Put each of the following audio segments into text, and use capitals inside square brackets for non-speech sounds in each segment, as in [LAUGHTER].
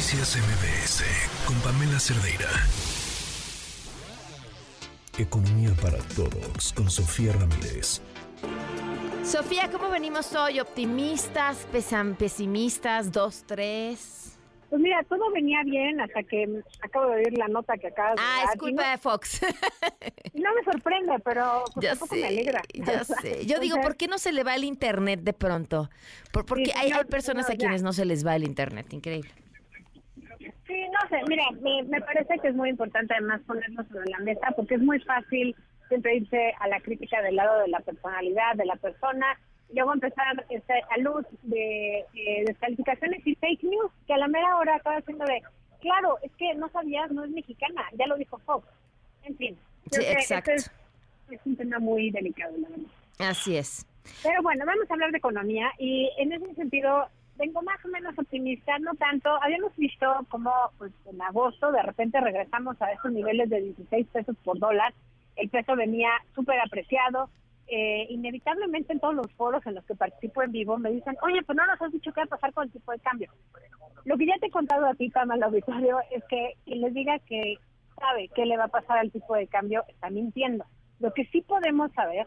Noticias MBS con Pamela Cerdeira. Economía para todos con Sofía Ramírez. Sofía, ¿cómo venimos hoy? ¿Optimistas, pesimistas, dos, tres? Pues mira, todo venía bien hasta que acabo de oír la nota que acabas de Ah, es culpa de Fox. [LAUGHS] no me sorprende, pero pues, tampoco me alegra. Ya sé. Yo digo, ¿por qué no se le va el internet de pronto? porque hay, personas a quienes no se les va el internet, increíble. Sé, mira, me, me parece que es muy importante además ponerlo sobre la mesa porque es muy fácil siempre irse a la crítica del lado de la personalidad, de la persona, luego empezar este, a luz de eh, descalificaciones y fake news, que a la mera hora acaba siendo de, claro, es que no sabías, no es mexicana, ya lo dijo Fox. En fin. Sí, exacto. Es, un tema muy delicado, la verdad. Así es. Pero bueno, vamos a hablar de economía y en ese sentido vengo más o menos optimista, no tanto. Habíamos visto como pues en agosto de repente regresamos a esos niveles de 16 pesos por dólar. El peso venía súper apreciado eh, inevitablemente en todos los foros en los que participo en vivo me dicen, oye, pues no nos has dicho qué va a pasar con el tipo de cambio. Lo que ya te he contado a ti, Pama, al auditorio, es que quien les diga que sabe qué le va a pasar al tipo de cambio está mintiendo. Lo que sí podemos saber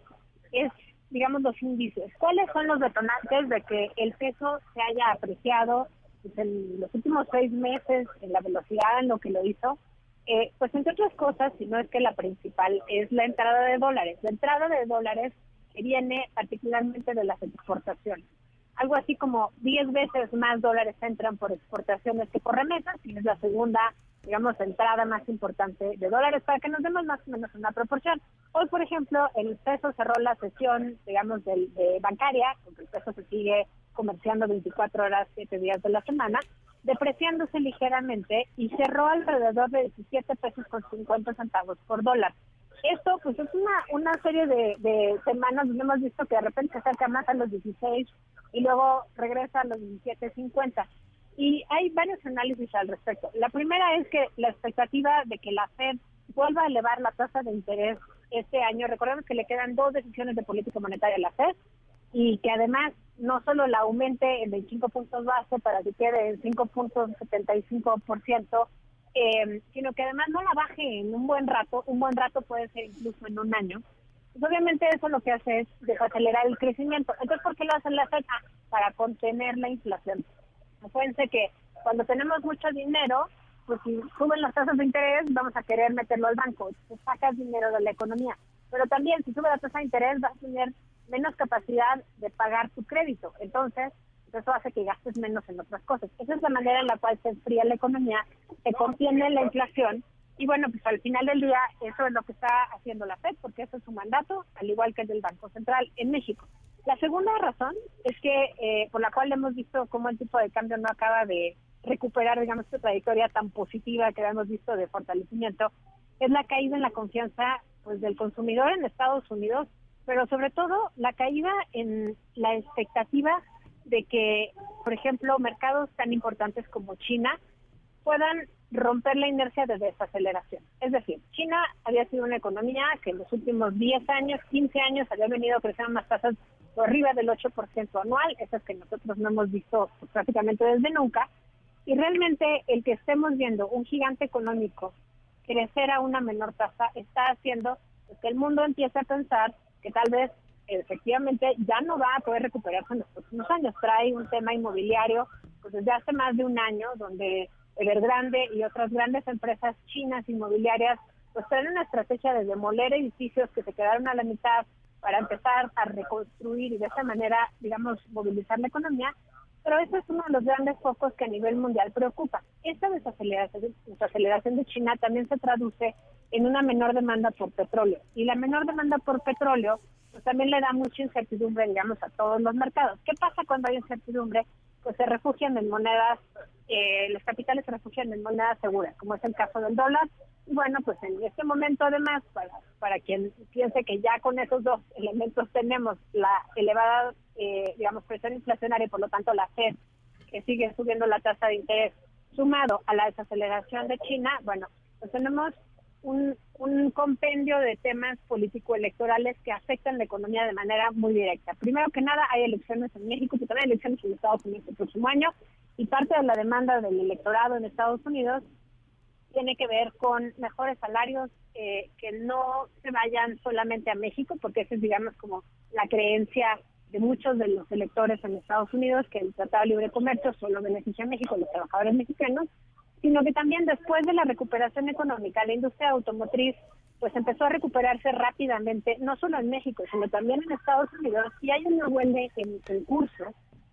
es, digamos, los índices. ¿Cuáles son los detonantes de que el peso se haya apreciado en los últimos seis meses, en la velocidad en lo que lo hizo? Eh, pues entre otras cosas, si no es que la principal es la entrada de dólares. La entrada de dólares que viene particularmente de las exportaciones. Algo así como 10 veces más dólares entran por exportaciones que por remesas, y es la segunda, digamos, entrada más importante de dólares, para que nos demos más o menos una proporción. Hoy, por ejemplo, el peso cerró la sesión, digamos, de, de bancaria, porque el peso se sigue comerciando 24 horas, 7 días de la semana, depreciándose ligeramente y cerró alrededor de 17 pesos con 50 centavos por dólar. Esto pues es una, una serie de, semanas donde hemos visto que de repente se acerca más a los 16 y luego regresa a los 17.50. Y hay varios análisis al respecto. La primera es que la expectativa de que la Fed vuelva a elevar la tasa de interés este año, recordemos que le quedan dos decisiones de política monetaria a la Fed, y que además no solo la aumente en 25 puntos base para que quede en 5.75%, eh, sino que además no la baje en un buen rato, un buen rato puede ser incluso en un año. Pues obviamente eso lo que hace es desacelerar el crecimiento. Entonces, ¿por qué lo hace la FED? Ah, para contener la inflación. Acuérdense que cuando tenemos mucho dinero, pues si suben las tasas de interés, vamos a querer meterlo al banco. Entonces, sacas dinero de la economía. Pero también, si sube la tasa de interés, vas a tener menos capacidad de pagar tu crédito. Entonces, eso hace que gastes menos en otras cosas. Esa es la manera en la cual se enfría la economía, se contiene la inflación y bueno, pues al final del día eso es lo que está haciendo la FED porque eso es su mandato, al igual que el del Banco Central en México. La segunda razón es que eh, por la cual hemos visto cómo el tipo de cambio no acaba de recuperar, digamos, esta trayectoria tan positiva que habíamos visto de fortalecimiento, es la caída en la confianza pues del consumidor en Estados Unidos pero sobre todo la caída en la expectativa de que, por ejemplo, mercados tan importantes como China puedan romper la inercia de desaceleración. Es decir, China había sido una economía que en los últimos 10 años, 15 años había venido creciendo unas tasas arriba del 8% anual, esas que nosotros no hemos visto prácticamente desde nunca, y realmente el que estemos viendo un gigante económico crecer a una menor tasa está haciendo que el mundo empiece a pensar que tal vez efectivamente ya no va a poder recuperarse en los próximos años. Trae un tema inmobiliario pues desde hace más de un año donde Evergrande y otras grandes empresas chinas inmobiliarias pues traen una estrategia de demoler edificios que se quedaron a la mitad para empezar a reconstruir y de esa manera, digamos, movilizar la economía. Pero ese es uno de los grandes focos que a nivel mundial preocupa. Esta desaceleración, desaceleración de China también se traduce en una menor demanda por petróleo. Y la menor demanda por petróleo pues también le da mucha incertidumbre, digamos, a todos los mercados. ¿Qué pasa cuando hay incertidumbre? Pues se refugian en monedas, eh, los capitales se refugian en monedas seguras, como es el caso del dólar. Y bueno, pues en este momento además, para, para quien piense que ya con esos dos elementos tenemos la elevada, eh, digamos, presión inflacionaria y por lo tanto la Fed, que sigue subiendo la tasa de interés, sumado a la desaceleración de China, bueno, pues tenemos un, un compendio de temas político-electorales que afectan la economía de manera muy directa. Primero que nada, hay elecciones en México, pero también hay elecciones en Estados Unidos el próximo año, Y parte de la demanda del electorado en Estados Unidos tiene que ver con mejores salarios eh, que no se vayan solamente a México, porque esa es, digamos, como la creencia de muchos de los electores en Estados Unidos, que el Tratado de Libre Comercio solo beneficia a México, los trabajadores mexicanos, sino que también después de la recuperación económica, la industria automotriz pues empezó a recuperarse rápidamente, no solo en México, sino también en Estados Unidos, y hay una huelga en, en curso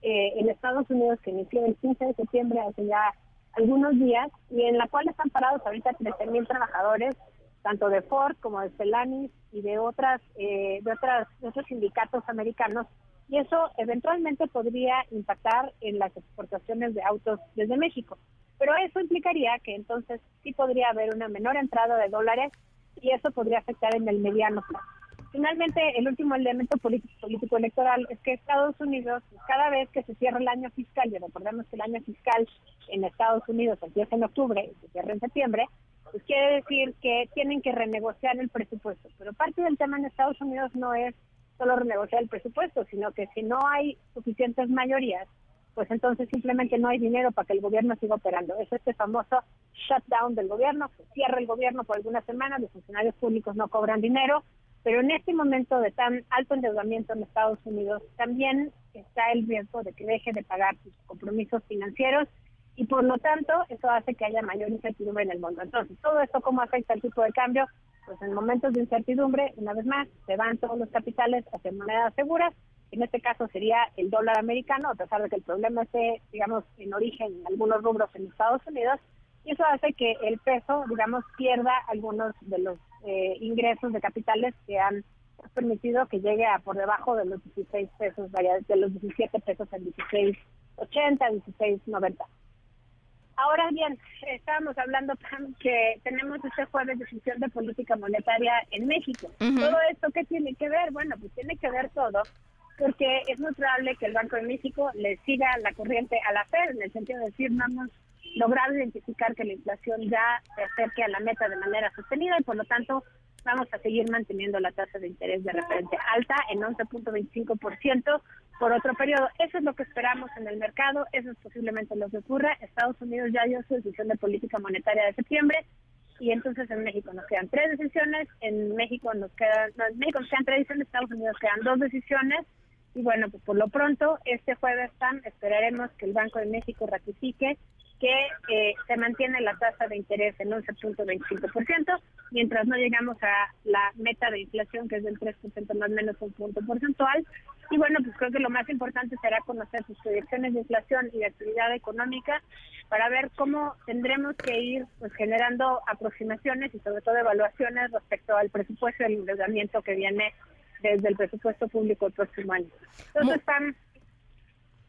eh, en Estados Unidos que inició el 15 de septiembre hace ya algunos días y en la cual están parados ahorita 13.000 trabajadores, tanto de Ford como de Stellantis y de otras eh, de otras de otros sindicatos americanos y eso eventualmente podría impactar en las exportaciones de autos desde México. Pero eso implicaría que entonces sí podría haber una menor entrada de dólares y eso podría afectar en el mediano plazo. Finalmente, el último elemento político, político electoral es que Estados Unidos, cada vez que se cierra el año fiscal, y recordemos que el año fiscal en Estados Unidos empieza en octubre y se cierra en septiembre, pues quiere decir que tienen que renegociar el presupuesto. Pero parte del tema en Estados Unidos no es solo renegociar el presupuesto, sino que si no hay suficientes mayorías, pues entonces simplemente no hay dinero para que el gobierno siga operando. Es este famoso shutdown del gobierno, cierra el gobierno por algunas semanas, los funcionarios públicos no cobran dinero, pero en este momento de tan alto endeudamiento en Estados Unidos también está el riesgo de que deje de pagar sus compromisos financieros y por lo tanto eso hace que haya mayor incertidumbre en el mundo. Entonces, todo esto cómo afecta el tipo de cambio? Pues en momentos de incertidumbre, una vez más, se van todos los capitales hacia monedas seguras. En este caso sería el dólar americano, a pesar de que el problema esté, digamos, en origen en algunos rubros en Estados Unidos, y eso hace que el peso, digamos, pierda algunos de los eh, ingresos de capitales que han permitido que llegue a por debajo de los 16 pesos, de los 17 pesos en 16.80, 16.90. Ahora bien, estábamos hablando que tenemos este jueves decisión de política monetaria en México. ¿Todo esto qué tiene que ver? Bueno, pues tiene que ver todo, porque es muy probable que el Banco de México le siga la corriente a la FED, en el sentido de decir, vamos lograr identificar que la inflación ya se acerque a la meta de manera sostenida y por lo tanto vamos a seguir manteniendo la tasa de interés de referencia alta en 11.25% por otro periodo. Eso es lo que esperamos en el mercado, eso es posiblemente lo que ocurra. Estados Unidos ya dio su decisión de política monetaria de septiembre y entonces en México nos quedan tres decisiones, en México nos quedan, no, en México nos quedan tres decisiones, en Estados Unidos quedan dos decisiones y bueno, pues por lo pronto este jueves esperaremos que el Banco de México ratifique que eh, se mantiene la tasa de interés en 11.25%, mientras no llegamos a la meta de inflación, que es del 3% más o menos un punto porcentual. Y bueno, pues creo que lo más importante será conocer sus proyecciones de inflación y de actividad económica para ver cómo tendremos que ir pues generando aproximaciones y sobre todo evaluaciones respecto al presupuesto del endeudamiento que viene desde el presupuesto público el próximo año. Entonces están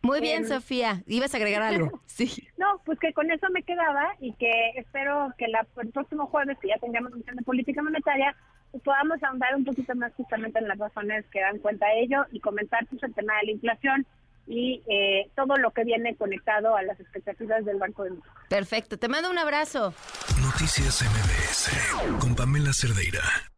muy bien, Sofía. ¿Ibas a agregar [LAUGHS] algo? Sí. No, pues que con eso me quedaba y que espero que la, el próximo jueves, que ya tengamos misión de política monetaria, pues podamos ahondar un poquito más justamente en las razones que dan cuenta de ello y comentar pues, el tema de la inflación y eh, todo lo que viene conectado a las expectativas del Banco de México. Perfecto. Te mando un abrazo. Noticias MBS con Pamela Cerdeira.